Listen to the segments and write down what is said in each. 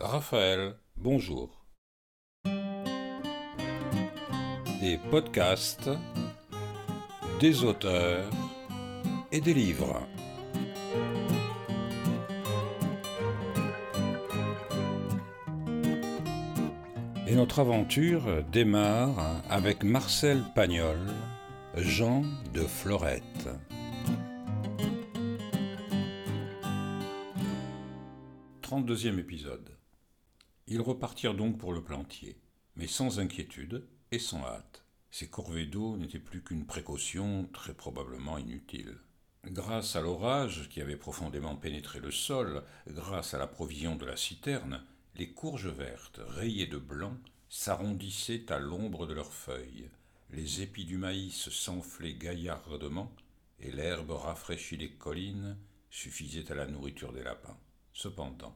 Raphaël, bonjour. Des podcasts, des auteurs et des livres. Et notre aventure démarre avec Marcel Pagnol, Jean de Florette. 32e épisode. Ils repartirent donc pour le plantier, mais sans inquiétude et sans hâte. Ces corvées d'eau n'étaient plus qu'une précaution très probablement inutile. Grâce à l'orage qui avait profondément pénétré le sol, grâce à la provision de la citerne, les courges vertes, rayées de blanc, s'arrondissaient à l'ombre de leurs feuilles. Les épis du maïs s'enflaient gaillardement, et l'herbe rafraîchie des collines suffisait à la nourriture des lapins. Cependant,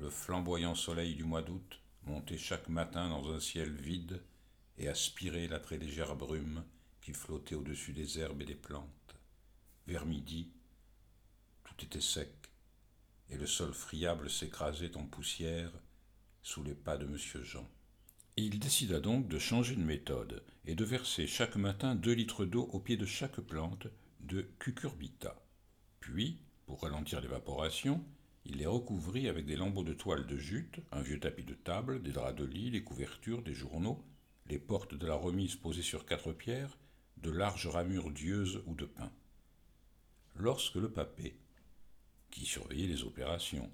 le flamboyant soleil du mois d'août montait chaque matin dans un ciel vide et aspirait la très légère brume qui flottait au-dessus des herbes et des plantes. Vers midi, tout était sec, et le sol friable s'écrasait en poussière sous les pas de monsieur Jean. Il décida donc de changer de méthode et de verser chaque matin deux litres d'eau au pied de chaque plante de cucurbita. Puis, pour ralentir l'évaporation, il les recouvrit avec des lambeaux de toile de jute, un vieux tapis de table, des draps de lit, les couvertures, des journaux, les portes de la remise posées sur quatre pierres, de larges ramures d'yeuses ou de pin. Lorsque le papé, qui surveillait les opérations,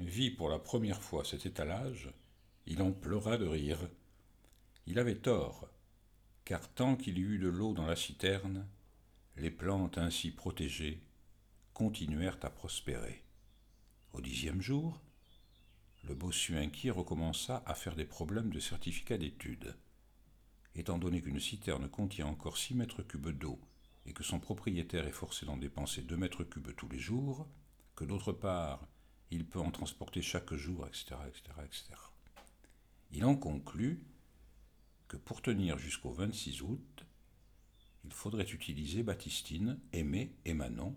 vit pour la première fois cet étalage, il en pleura de rire. Il avait tort, car tant qu'il y eut de l'eau dans la citerne, les plantes ainsi protégées continuèrent à prospérer. Au dixième jour, le bossu inquiet recommença à faire des problèmes de certificat d'études. Étant donné qu'une citerne contient encore six mètres cubes d'eau et que son propriétaire est forcé d'en dépenser deux mètres cubes tous les jours, que d'autre part, il peut en transporter chaque jour, etc., etc., etc. Il en conclut que pour tenir jusqu'au 26 août, il faudrait utiliser Baptistine, Aimé et Manon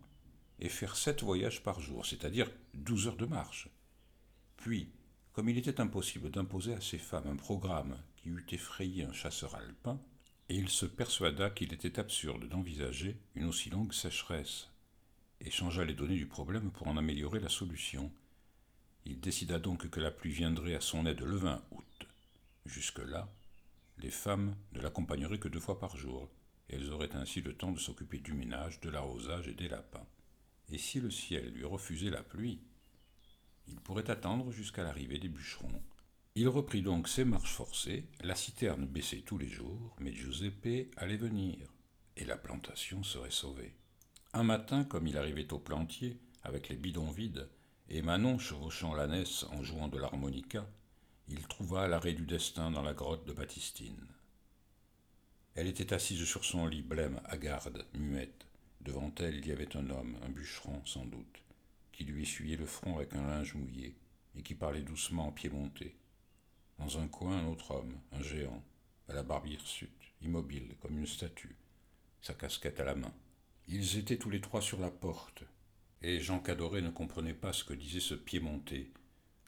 et faire sept voyages par jour, c'est-à-dire douze heures de marche. Puis, comme il était impossible d'imposer à ces femmes un programme qui eût effrayé un chasseur alpin, il se persuada qu'il était absurde d'envisager une aussi longue sécheresse, et changea les données du problème pour en améliorer la solution. Il décida donc que la pluie viendrait à son aide le 20 août. Jusque-là, les femmes ne l'accompagneraient que deux fois par jour, et elles auraient ainsi le temps de s'occuper du ménage, de l'arrosage et des lapins et si le ciel lui refusait la pluie, il pourrait attendre jusqu'à l'arrivée des bûcherons. Il reprit donc ses marches forcées, la citerne baissait tous les jours, mais Giuseppe allait venir, et la plantation serait sauvée. Un matin, comme il arrivait au plantier, avec les bidons vides, et Manon chevauchant l'ânesse en jouant de l'harmonica, il trouva l'arrêt du destin dans la grotte de Baptistine. Elle était assise sur son lit blême, hagarde, muette, Devant elle, il y avait un homme, un bûcheron sans doute, qui lui essuyait le front avec un linge mouillé et qui parlait doucement en piémontais. Dans un coin, un autre homme, un géant, à la barbe hirsute, immobile comme une statue, sa casquette à la main. Ils étaient tous les trois sur la porte, et Jean Cadoret ne comprenait pas ce que disait ce piémontais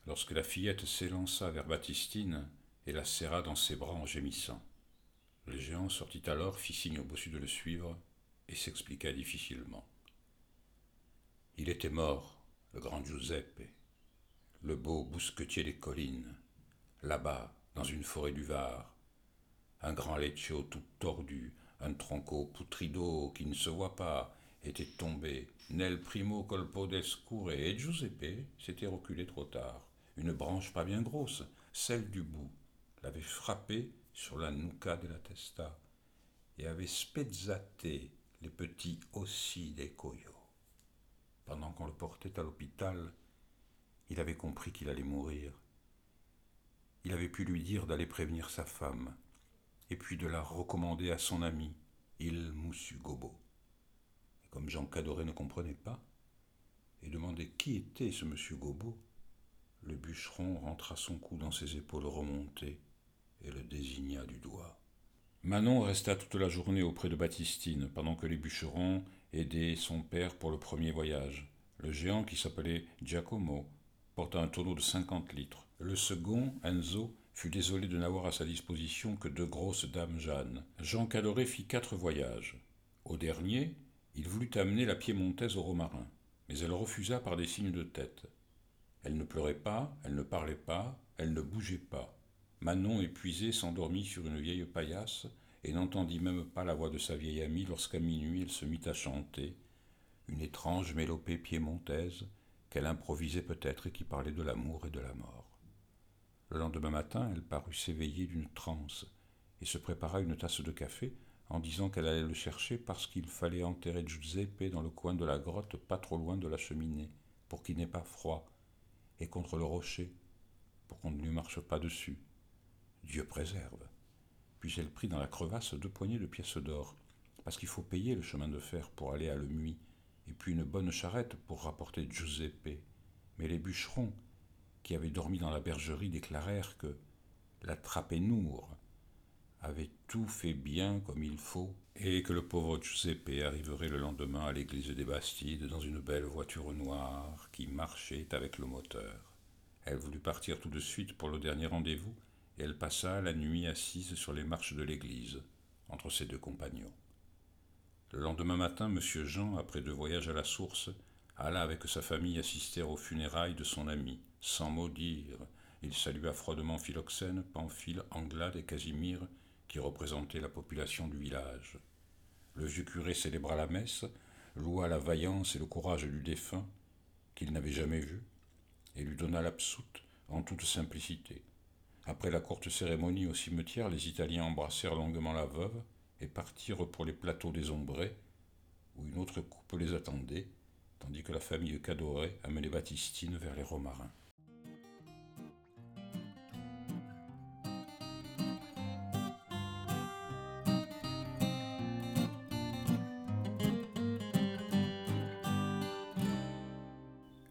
lorsque la fillette s'élança vers Baptistine et la serra dans ses bras en gémissant. Le géant sortit alors, fit signe au bossu de le suivre, et s'expliqua difficilement. Il était mort, le grand Giuseppe, le beau bousquetier des collines, là-bas, dans une forêt du Var, un grand leccio tout tordu, un tronco putrido qui ne se voit pas, était tombé. Nel primo colpo d'escure et Giuseppe s'était reculé trop tard. Une branche pas bien grosse, celle du bout, l'avait frappé sur la nuca de la testa et avait spezzaté les petits aussi des coyots. Pendant qu'on le portait à l'hôpital, il avait compris qu'il allait mourir. Il avait pu lui dire d'aller prévenir sa femme, et puis de la recommander à son ami, Il Moussu Gobo. Et comme Jean Cadoret ne comprenait pas, et demandait qui était ce monsieur Gobo, le bûcheron rentra son cou dans ses épaules remontées et le désigna du doigt. Manon resta toute la journée auprès de Baptistine, pendant que les bûcherons aidaient son père pour le premier voyage. Le géant, qui s'appelait Giacomo, portant un tonneau de cinquante litres. Le second, Enzo, fut désolé de n'avoir à sa disposition que deux grosses dames Jeanne. Jean Cadoret fit quatre voyages. Au dernier, il voulut amener la piémontaise au romarin, mais elle refusa par des signes de tête. Elle ne pleurait pas, elle ne parlait pas, elle ne bougeait pas. Manon, épuisée, s'endormit sur une vieille paillasse et n'entendit même pas la voix de sa vieille amie lorsqu'à minuit elle se mit à chanter une étrange mélopée piémontaise qu'elle improvisait peut-être et qui parlait de l'amour et de la mort. Le lendemain matin, elle parut s'éveiller d'une transe et se prépara une tasse de café en disant qu'elle allait le chercher parce qu'il fallait enterrer Giuseppe dans le coin de la grotte pas trop loin de la cheminée pour qu'il n'ait pas froid et contre le rocher pour qu'on ne lui marche pas dessus. Dieu préserve. Puis elle prit dans la crevasse deux poignées de pièces d'or, parce qu'il faut payer le chemin de fer pour aller à Lemuy, et puis une bonne charrette pour rapporter Giuseppe. Mais les bûcherons, qui avaient dormi dans la bergerie déclarèrent que la Trapenour avait tout fait bien comme il faut, et que le pauvre Giuseppe arriverait le lendemain à l'église des Bastides dans une belle voiture noire qui marchait avec le moteur. Elle voulut partir tout de suite pour le dernier rendez-vous, et elle passa la nuit assise sur les marches de l'église, entre ses deux compagnons. Le lendemain matin, M. Jean, après deux voyages à la source, alla avec sa famille assister aux funérailles de son ami. Sans mot dire, il salua froidement Philoxène, Pamphile, Anglade et Casimir, qui représentaient la population du village. Le vieux curé célébra la messe, loua la vaillance et le courage du défunt, qu'il n'avait jamais vu, et lui donna l'absoute en toute simplicité. Après la courte cérémonie au cimetière, les Italiens embrassèrent longuement la veuve et partirent pour les plateaux désembrés, où une autre coupe les attendait, tandis que la famille Cadoret amenait Baptistine vers les Romarins.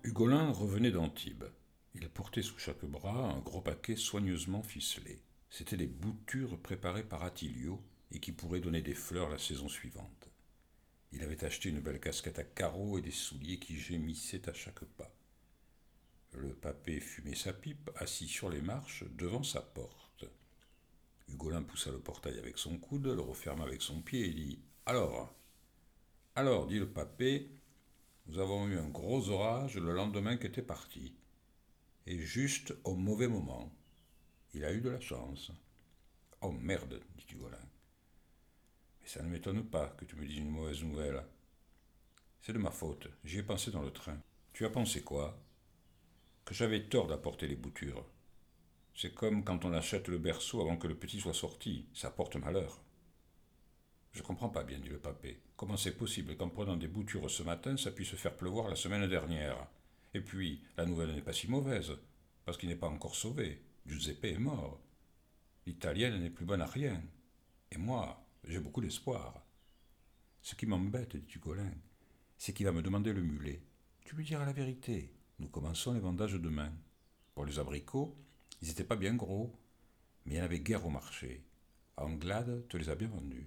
Hugolin revenait d'Antibes. Portait sous chaque bras un gros paquet soigneusement ficelé. C'étaient des boutures préparées par Attilio et qui pourraient donner des fleurs la saison suivante. Il avait acheté une belle casquette à carreaux et des souliers qui gémissaient à chaque pas. Le papé fumait sa pipe, assis sur les marches, devant sa porte. Hugolin poussa le portail avec son coude, le referma avec son pied et dit Alors Alors, dit le papé, nous avons eu un gros orage le lendemain qu'était parti. Et juste au mauvais moment. Il a eu de la chance. Oh merde, dit Hugolin. Et ça ne m'étonne pas que tu me dises une mauvaise nouvelle. C'est de ma faute, j'y ai pensé dans le train. Tu as pensé quoi? Que j'avais tort d'apporter les boutures. C'est comme quand on achète le berceau avant que le petit soit sorti, ça porte malheur. Je comprends pas bien, dit le papé. Comment c'est possible qu'en prenant des boutures ce matin, ça puisse faire pleuvoir la semaine dernière? Et puis, la nouvelle n'est pas si mauvaise, parce qu'il n'est pas encore sauvé. Giuseppe est mort. L'italienne n'est plus bonne à rien. Et moi, j'ai beaucoup d'espoir. Ce qui m'embête, dit Hugolin, c'est qu'il va me demander le mulet. Tu lui diras la vérité. Nous commençons les vendages demain. Pour les abricots, ils n'étaient pas bien gros, mais il y en avait guère au marché. Anglade te les a bien vendus.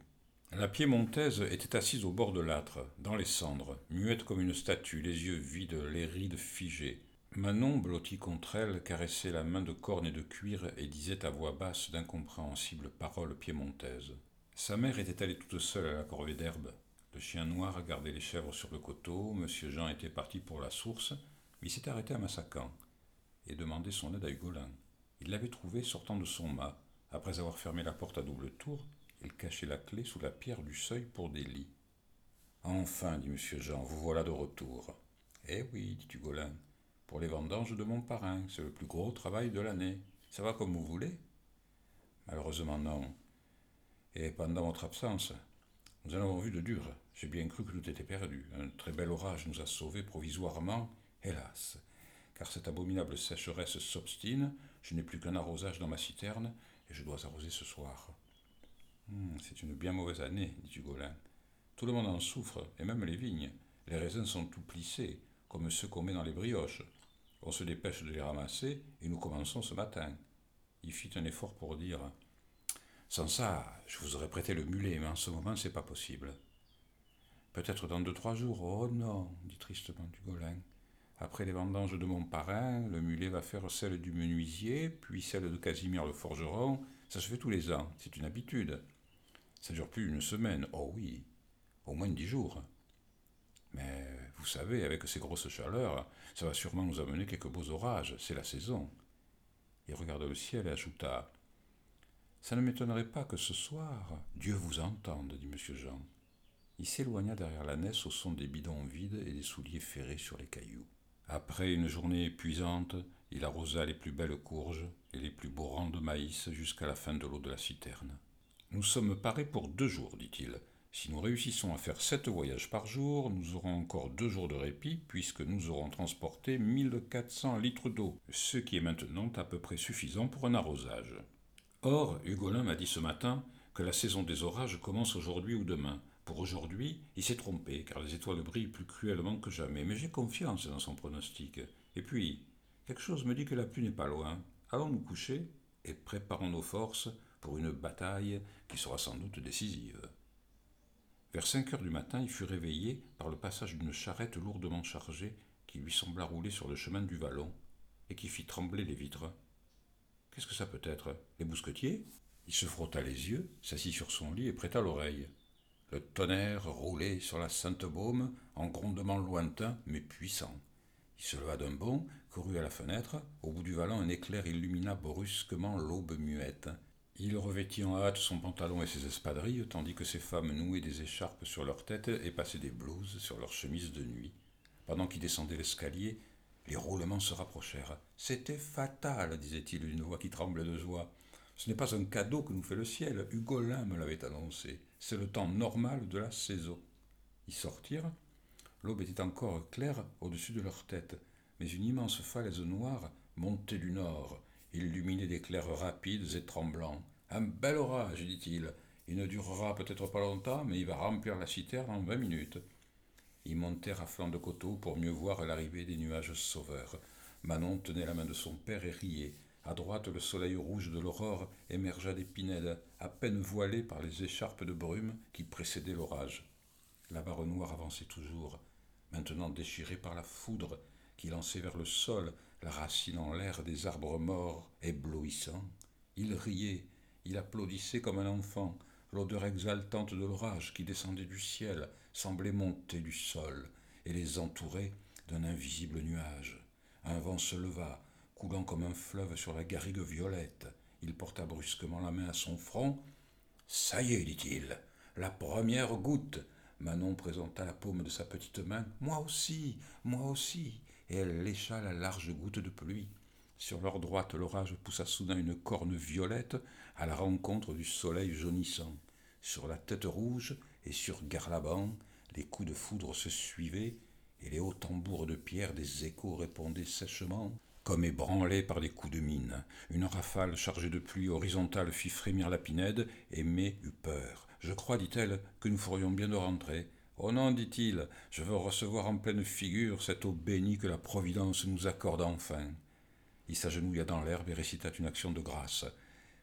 La piémontaise était assise au bord de l'âtre, dans les cendres, muette comme une statue, les yeux vides, les rides figées. Manon, blottie contre elle, caressait la main de corne et de cuir et disait à voix basse d'incompréhensibles paroles piémontaises. Sa mère était allée toute seule à la corvée d'herbe. Le chien noir gardait les chèvres sur le coteau. Monsieur Jean était parti pour la source, mais il s'était arrêté à Massacan et demandait son aide à Hugolin. Il l'avait trouvé sortant de son mât. Après avoir fermé la porte à double tour, il cachait la clé sous la pierre du seuil pour des lits. Enfin, dit monsieur Jean, vous voilà de retour. Eh oui, dit Hugolin, pour les vendanges de mon parrain, c'est le plus gros travail de l'année. Ça va comme vous voulez Malheureusement, non. Et pendant votre absence, nous en avons vu de dur. J'ai bien cru que tout était perdu. Un très bel orage nous a sauvés provisoirement, hélas. Car cette abominable sécheresse s'obstine, je n'ai plus qu'un arrosage dans ma citerne, et je dois arroser ce soir. Hmm, c'est une bien mauvaise année, dit Hugolin. Tout le monde en souffre, et même les vignes. Les raisins sont tout plissés, comme ceux qu'on met dans les brioches. On se dépêche de les ramasser, et nous commençons ce matin. Il fit un effort pour dire sans ça, je vous aurais prêté le mulet, mais en ce moment, c'est pas possible. Peut-être dans deux, trois jours. Oh non, dit tristement Dugolin. Après les vendanges de mon parrain, le mulet va faire celle du menuisier, puis celle de Casimir le forgeron. Ça se fait tous les ans, c'est une habitude. Ça dure plus d'une semaine, oh oui, au moins dix jours. Mais vous savez, avec ces grosses chaleurs, ça va sûrement nous amener quelques beaux orages, c'est la saison. Il regarda le ciel et ajouta Ça ne m'étonnerait pas que ce soir, Dieu vous entende, dit M. Jean. Il s'éloigna derrière la naisse au son des bidons vides et des souliers ferrés sur les cailloux. Après une journée épuisante, il arrosa les plus belles courges et les plus beaux rangs de maïs jusqu'à la fin de l'eau de la citerne. Nous sommes parés pour deux jours, dit-il. Si nous réussissons à faire sept voyages par jour, nous aurons encore deux jours de répit, puisque nous aurons transporté 1400 litres d'eau, ce qui est maintenant à peu près suffisant pour un arrosage. Or, Hugolin m'a dit ce matin que la saison des orages commence aujourd'hui ou demain. Pour aujourd'hui, il s'est trompé, car les étoiles brillent plus cruellement que jamais, mais j'ai confiance dans son pronostic. Et puis, quelque chose me dit que la pluie n'est pas loin. Allons nous coucher et préparons nos forces pour une bataille qui sera sans doute décisive. Vers cinq heures du matin, il fut réveillé par le passage d'une charrette lourdement chargée qui lui sembla rouler sur le chemin du vallon et qui fit trembler les vitres. Qu'est-ce que ça peut être? Les bousquetiers Il se frotta les yeux, s'assit sur son lit et prêta l'oreille. Le tonnerre roulait sur la Sainte-Baume en grondement lointain mais puissant. Il se leva d'un bond, courut à la fenêtre. Au bout du vallon, un éclair illumina brusquement l'aube muette. Il revêtit en hâte son pantalon et ses espadrilles, tandis que ses femmes nouaient des écharpes sur leur tête et passaient des blouses sur leurs chemises de nuit. Pendant qu'il descendait l'escalier, les roulements se rapprochèrent. C'était fatal, disait-il d'une voix qui tremblait de joie. Ce n'est pas un cadeau que nous fait le ciel. Hugolin me l'avait annoncé. C'est le temps normal de la saison. Ils sortirent. L'aube était encore claire au-dessus de leur tête, mais une immense falaise noire montait du nord illuminé d'éclairs rapides et tremblants. Un bel orage, dit-il. Il ne durera peut-être pas longtemps, mais il va remplir la citerne en vingt minutes. Ils montèrent à flanc de coteau pour mieux voir l'arrivée des nuages sauveurs. Manon tenait la main de son père et riait. À droite, le soleil rouge de l'aurore émergea des pinèdes, à peine voilées par les écharpes de brume qui précédaient l'orage. La barre noire avançait toujours, maintenant déchirée par la foudre qui lançait vers le sol la racine en l'air des arbres morts, éblouissants. Il riait, il applaudissait comme un enfant. L'odeur exaltante de l'orage qui descendait du ciel semblait monter du sol et les entourer d'un invisible nuage. Un vent se leva, coulant comme un fleuve sur la garrigue violette. Il porta brusquement la main à son front. Ça y est, dit-il, la première goutte. Manon présenta la paume de sa petite main. Moi aussi, moi aussi et elle lécha la large goutte de pluie. Sur leur droite, l'orage poussa soudain une corne violette à la rencontre du soleil jaunissant. Sur la tête rouge et sur Garlaban, les coups de foudre se suivaient, et les hauts tambours de pierre des échos répondaient sèchement, comme ébranlés par des coups de mine. Une rafale chargée de pluie horizontale fit frémir la pinède, et May eut peur. Je crois, dit-elle, que nous ferions bien de rentrer. Oh non, dit-il, je veux recevoir en pleine figure cette eau bénie que la Providence nous accorde enfin. Il s'agenouilla dans l'herbe et récita une action de grâce.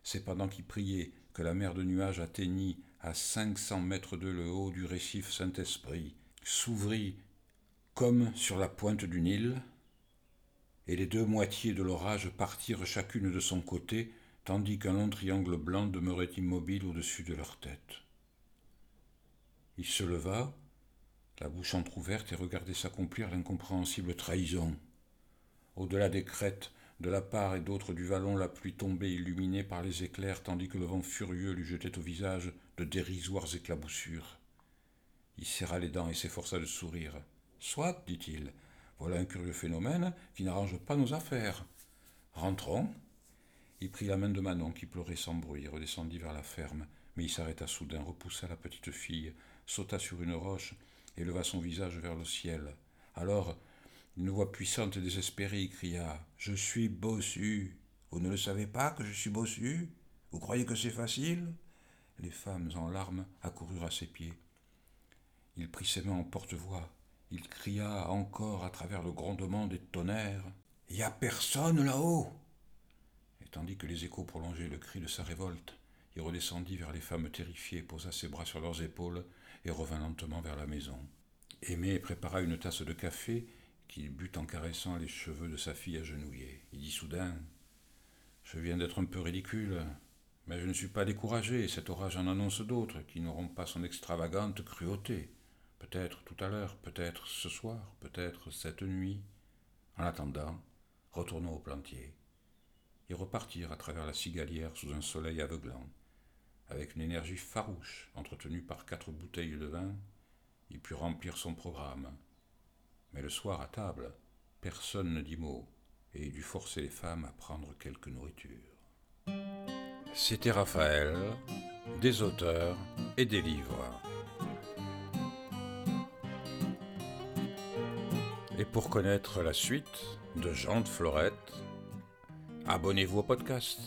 C'est pendant qu'il priait que la mer de nuages atteignit à cinq cents mètres de le haut du récif Saint-Esprit, s'ouvrit comme sur la pointe du Nil, et les deux moitiés de l'orage partirent chacune de son côté, tandis qu'un long triangle blanc demeurait immobile au-dessus de leur tête. Il se leva, la bouche entr'ouverte, et regardait s'accomplir l'incompréhensible trahison. Au-delà des crêtes, de la part et d'autre du vallon, la pluie tombait illuminée par les éclairs, tandis que le vent furieux lui jetait au visage de dérisoires éclaboussures. Il serra les dents et s'efforça de sourire. Soit, dit-il, voilà un curieux phénomène qui n'arrange pas nos affaires. Rentrons. Il prit la main de Manon qui pleurait sans bruit et redescendit vers la ferme, mais il s'arrêta soudain, repoussa la petite fille, sauta sur une roche et leva son visage vers le ciel. Alors, une voix puissante et désespérée cria Je suis bossu. Vous ne le savez pas que je suis bossu? Vous croyez que c'est facile Les femmes en larmes accoururent à ses pieds. Il prit ses mains en porte-voix. Il cria encore à travers le grondement des tonnerres Il n'y a personne là-haut Et tandis que les échos prolongeaient le cri de sa révolte, il redescendit vers les femmes terrifiées, posa ses bras sur leurs épaules et revint lentement vers la maison. Aimé prépara une tasse de café qu'il bute en caressant les cheveux de sa fille agenouillée. Il dit soudain Je viens d'être un peu ridicule, mais je ne suis pas découragé, et cet orage en annonce d'autres qui n'auront pas son extravagante cruauté. Peut-être tout à l'heure, peut-être ce soir, peut-être cette nuit. En attendant, retournons au plantier et repartir à travers la cigalière sous un soleil aveuglant. Avec une énergie farouche, entretenue par quatre bouteilles de vin, il put remplir son programme. Mais le soir à table, personne ne dit mot, et il dut forcer les femmes à prendre quelque nourriture. C'était Raphaël, des auteurs et des livres. Et pour connaître la suite de Jean de Florette, abonnez-vous au podcast.